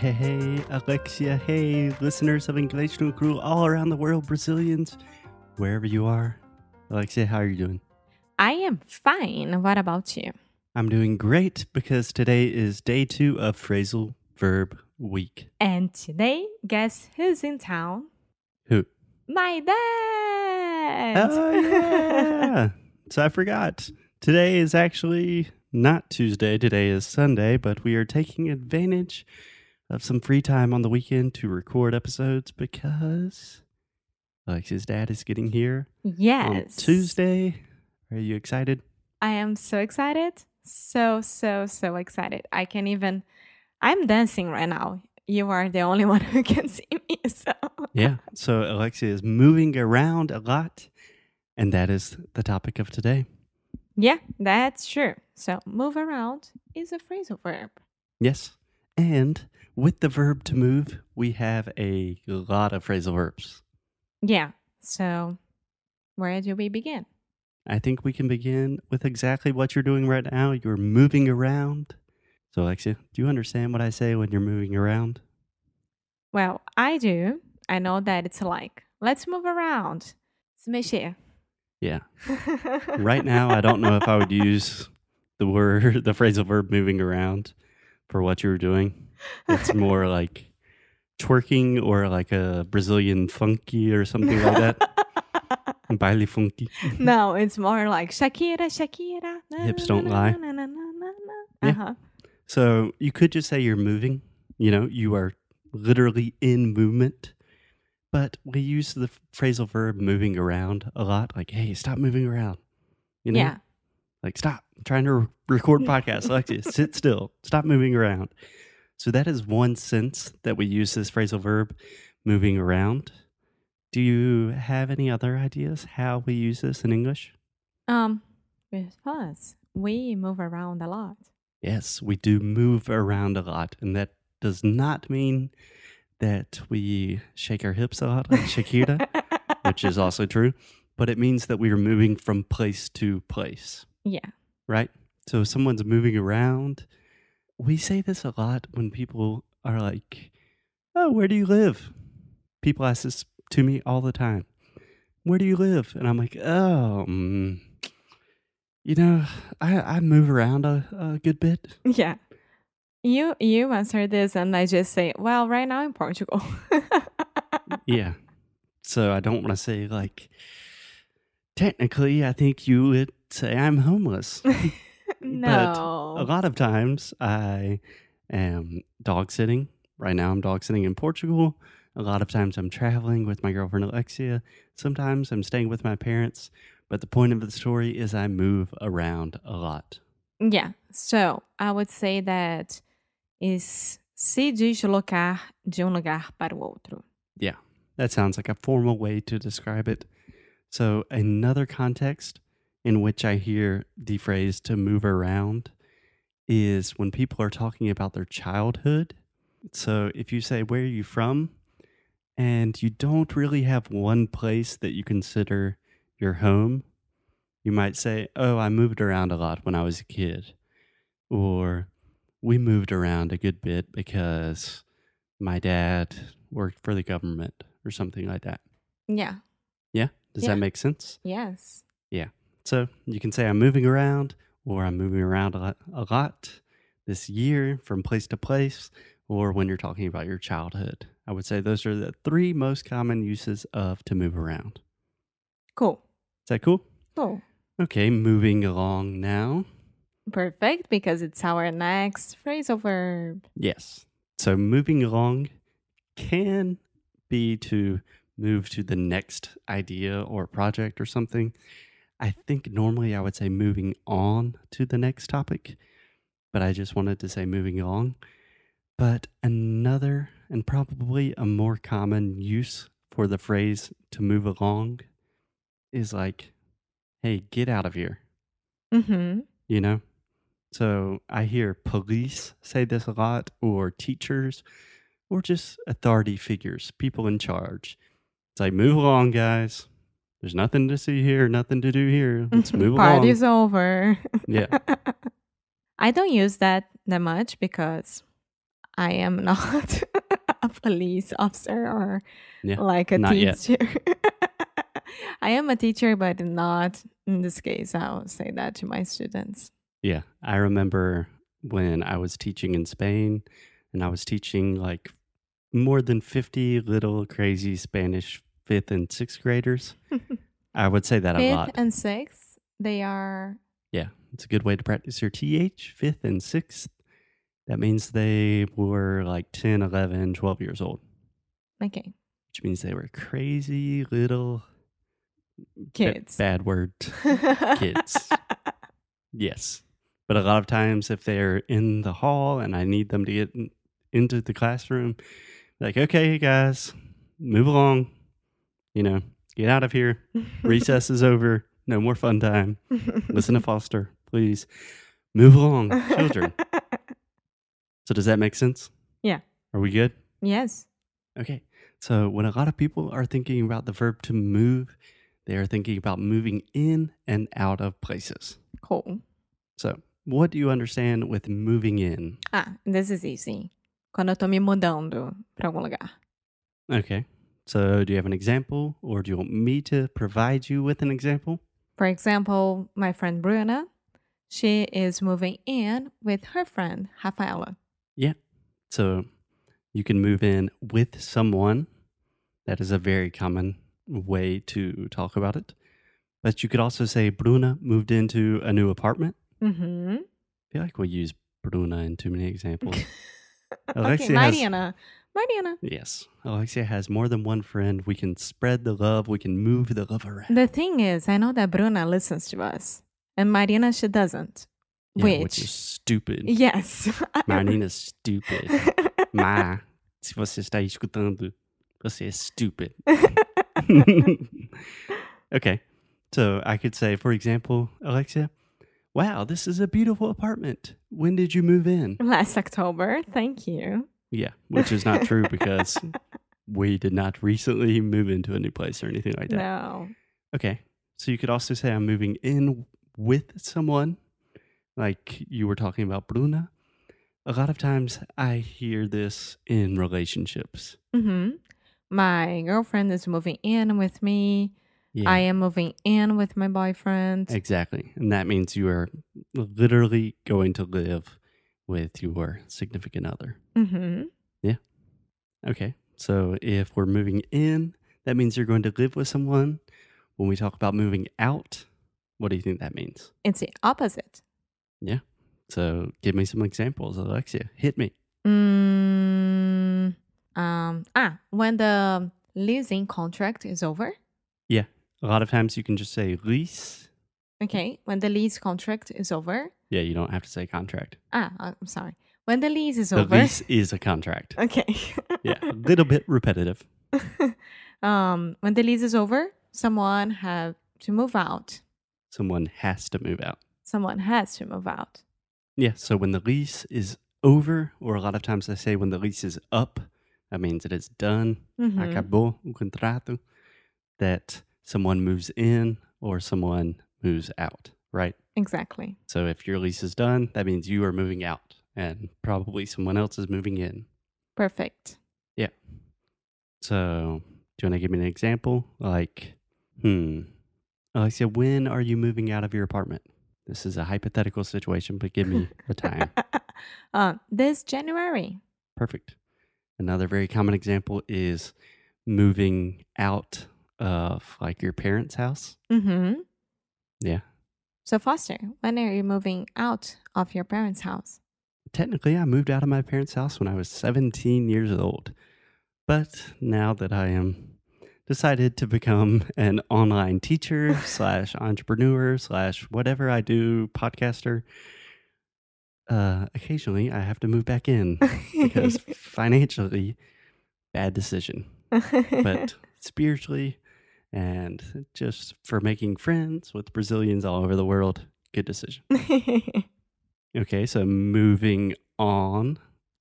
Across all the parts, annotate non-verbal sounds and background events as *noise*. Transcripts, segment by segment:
Hey, hey, Alexia. Hey, listeners of English no Cru all around the world, Brazilians, wherever you are. Alexia, how are you doing? I am fine. What about you? I'm doing great because today is day two of phrasal verb week. And today, guess who's in town? Who? My dad! Oh, yeah. *laughs* so I forgot. Today is actually not Tuesday. Today is Sunday, but we are taking advantage of some free time on the weekend to record episodes because Alexia's dad is getting here yes. Tuesday. Are you excited? I am so excited. So, so, so excited. I can even, I'm dancing right now. You are the only *laughs* one who can see me. So, Yeah. So Alexia is moving around a lot, and that is the topic of today. yeah, that's true. So, move around is a phrasal verb. Yes. And with the verb to move, we have a lot of phrasal verbs. Yeah. So, where do we begin? I think we can begin with exactly what you're doing right now. You're moving around. So, Alexia, do you understand what I say when you're moving around? Well, I do. I know that it's like, let's move around. Mexer. Yeah. *laughs* Right now, I don't know if I would use the word, *laughs* the phrasal verb moving around for what you were doing. It's more *laughs* like twerking or like a Brazilian funky or something like that. *laughs* Baile funky. no, it's more like Shakira, Shakira. na, Hips don't na, lie. na. Yeah. Uh-huh. So you could just say you're moving, you know, you are literally in movement. But we use the phrasal verb moving around a lot. Like, hey, stop moving around. You know? Yeah. Like, stop. I'm trying to record podcast. Alexia, *laughs* sit still. Stop moving around. So that is one sense that we use this phrasal verb moving around. Do you have any other ideas how we use this in English? Um, with us, we move around a lot. Yes, we do move around a lot, and that does not mean that we shake our hips a lot like Shakira, which is *laughs* also true, but it means that we are moving from place to place, yeah. right? So if someone's moving around, we say this a lot when people are like, "Oh, where do you live?" People ask this to me all the time. Where do you live? And I'm like, "Oh, mm, you know, I I move around a, a good bit." Yeah. You you answer this and I just say, well, right now in Portugal. *laughs* yeah. So I don't want to say like technically I think you would say I'm homeless. *laughs* no. A lot of times I am dog sitting. Right now I'm dog sitting in Portugal. A lot of times I'm traveling with my girlfriend Alexia. Sometimes I'm staying with my parents. But the point of the story is I move around a lot. Yeah. So I would say that is se deslocar de um lugar para o outro. Yeah, that sounds like a formal way to describe it. So, another context in which I hear the phrase to move around is when people are talking about their childhood. So, if you say, Where are you from? and you don't really have one place that you consider your home, you might say, Oh, I moved around a lot when I was a kid. Or, we moved around a good bit because my dad worked for the government or something like that. Yeah. Yeah? Does Yeah. that make sense? Yes. So you can say I'm moving around or I'm moving around a lot, a lot this year from place to place or when you're talking about your childhood. I would say those are the three most common uses of to move around. Cool. Is that cool? Cool. Okay, moving along now. Perfect because it's our next phrasal verb. Yes. So moving along can be to move to the next idea or project or something. I think normally I would say moving on to the next topic, but I just wanted to say moving along. But another and probably a more common use for the phrase to move along is like, hey, get out of here, Mm-hmm. you know? So I hear police say this a lot, or teachers, or just authority figures, people in charge. It's like, move along, guys. There's nothing to see here, nothing to do here. Let's *laughs* move along. Party's over. Yeah. *laughs* I don't use that that much because I am not *laughs* a police officer or Yeah, like a teacher. I am a teacher, but not in this case. I'll say that to my students. Yeah. I remember when I was teaching in Spain and I was teaching like more than 50 little crazy Spanish fifth and sixth graders. *laughs* I would say that a lot. Fifth and sixth, they are Yeah. It's a good way to practice your TH, fifth and sixth. That means they were like 10, 11, 12 years old, okay. which means they were crazy little Kids. bad word. *laughs* kids. Yes. But a lot of times, if they're in the hall and I need them to get in, into the classroom, like, okay, guys, move along. You know, get out of here. Recess is over. No more fun time. Listen to *laughs* Foster, please. Move along, children. *laughs* So, does that make sense? Yeah. Are we good? yes. Okay. So, when a lot of people are thinking about the verb to move, they are thinking about moving in and out of places. Cool. So, what do you understand with moving in? Ah, this is easy. Quando eu tô me mudando para algum lugar. Okay. So, do you have an example or do you want me to provide you with an example? For example, my friend Bruna, she is moving in with her friend Rafaela. Yeah. So, you can move in with someone. That is a very common way to talk about it. But you could also say Bruna moved into a new apartment. Mm-hmm. I feel like we use Bruna in too many examples. *laughs* okay, has- Mariana. Mariana. yes. Alexia has more than one friend. We can spread the love. We can move the love around. The thing is, I know that Bruna listens to us, and Mariana she doesn't. Yeah, which, which is stupid. yes, *laughs* Marina's stupid. *laughs* Ma, se você está escutando, você é stupid. *laughs* okay. So I could say, for example, Alexia, wow, this is a beautiful apartment. When did you move in? Last October, thank you. Yeah, which is not true because we did not recently move into a new place or anything like that. No. Okay. So you could also say I'm moving in with someone, like you were talking about Bruna. A lot of times I hear this in relationships. Mm-hmm. My girlfriend is moving in with me. Yeah. I am moving in with my boyfriend. Exactly. And that means you are literally going to live with your significant other. Mm-hmm. Yeah. Okay. So if we're moving in, that means you're going to live with someone. When we talk about moving out, what do you think that means? It's the opposite. Yeah. So give me some examples, Alexia. Hit me. Mm, um, ah, when the leasing contract is over. Yeah. A lot of times you can just say lease. Okay, when the lease contract is over. Yeah, you don't have to say contract. Ah, I'm sorry. When the lease is The over. lease is a contract. Okay. Yeah, a little bit repetitive. *laughs* um, when the lease is over, someone have to move out. Someone has to move out. Someone has to move out. Yeah, so when the lease is over, or a lot of times I say when the lease is up, that means it is done. Mhm. Acabou o contrato. That someone moves in or someone moves out, right? Exactly. So if your lease is done, that means you are moving out and probably someone else is moving in. Perfect. Yeah. So, do you want to give me an example? Like, hmm, Alexia, when are you moving out of your apartment? This is a hypothetical situation, but give me a time. *laughs* uh, this January. Perfect. Another very common example is moving out of like your parents' house. Mm-hmm. Yeah. So Foster, when are you moving out of your parents' house? Technically, I moved out of my parents' house when I was 17 years old. But now that I am decided to become an online teacher *laughs* slash entrepreneur slash whatever I do, podcaster, uh, occasionally I have to move back in because *laughs* financially, bad decision. But *laughs* spiritually, and just for making friends with Brazilians all over the world, good decision. *laughs* Okay, so moving on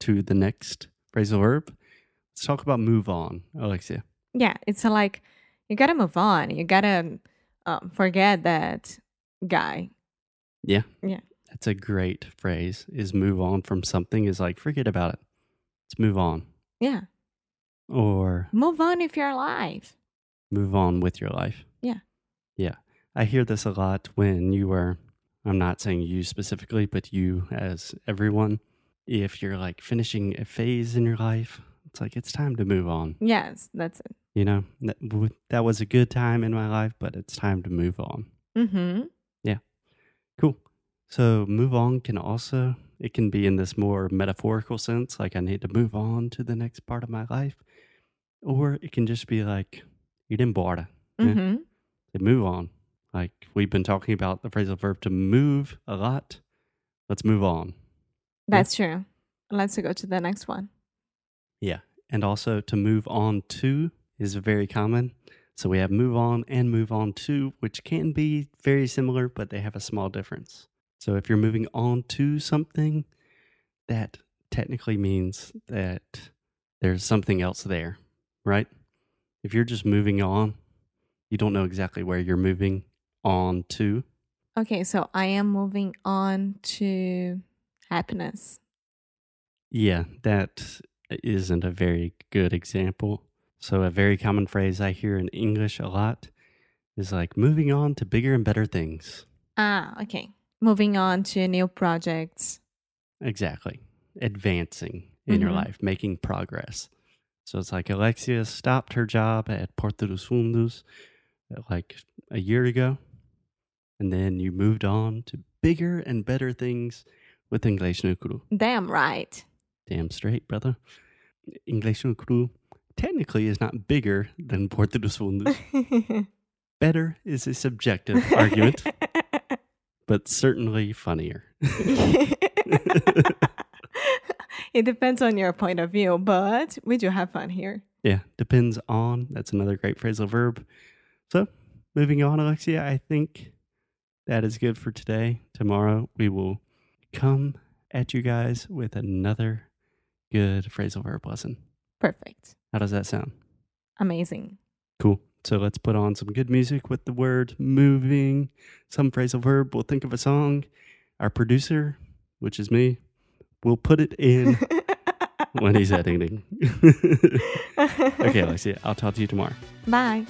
to the next phrasal verb. Let's talk about move on, Alexia. yeah, it's like you gotta move on. You gotta um, forget that guy. Yeah. Yeah. That's a great phrase. Is move on from something is like forget about it. Let's move on. Yeah, Or move on if you're life. Move on with your life. Yeah. Yeah. I hear this a lot when you are, I'm not saying you specifically, but you as everyone, if you're like finishing a phase in your life, it's like it's time to move on. Yes, that's it. You know, that, w- that was a good time in my life, but it's time to move on. Mm-hmm. Yeah. Cool. So move on can also, it can be in this more metaphorical sense, like I need to move on to the next part of my life. Or it can just be like, you didn't. Yeah. Mm-hmm. to move on. Like we've been talking about the phrasal verb to move a lot. Let's move on. That's true. Let's go to the next one. Yeah. And also to move on to is very common. So we have move on and move on to, which can be very similar, but they have a small difference. So if you're moving on to something, that technically means that there's something else there, right? If you're just moving on, you don't know exactly where you're moving on to. Okay, so I am moving on to happiness. Yeah, that isn't a very good example. So, a very common phrase I hear in English a lot is like moving on to bigger and better things. Ah, okay. Moving on to new projects. Exactly. Advancing in your Mhm. life, making progress. So, it's like Alexia stopped her job at Porta dos Fundos uh, like a year ago, and then you moved on to bigger and better things with English no Cru. Damn right. Damn straight, brother. English no Cru technically is not bigger than Porta dos Fundos. *laughs* Better is a subjective argument, *laughs* but certainly funnier. *laughs* it depends on your point of view, but we do have fun here. Yeah, depends on. That's another great phrasal verb. So, moving on, Alexia, I think that is good for today. Tomorrow, we will come at you guys with another good phrasal verb lesson. Perfect. How does that sound? Amazing. Cool. So let's put on some good music with the word moving, some phrasal verb. We'll think of a song. Our producer, which is me, will put it in *laughs* when he's editing. *laughs* okay, Alexia, I'll talk to you tomorrow. Bye.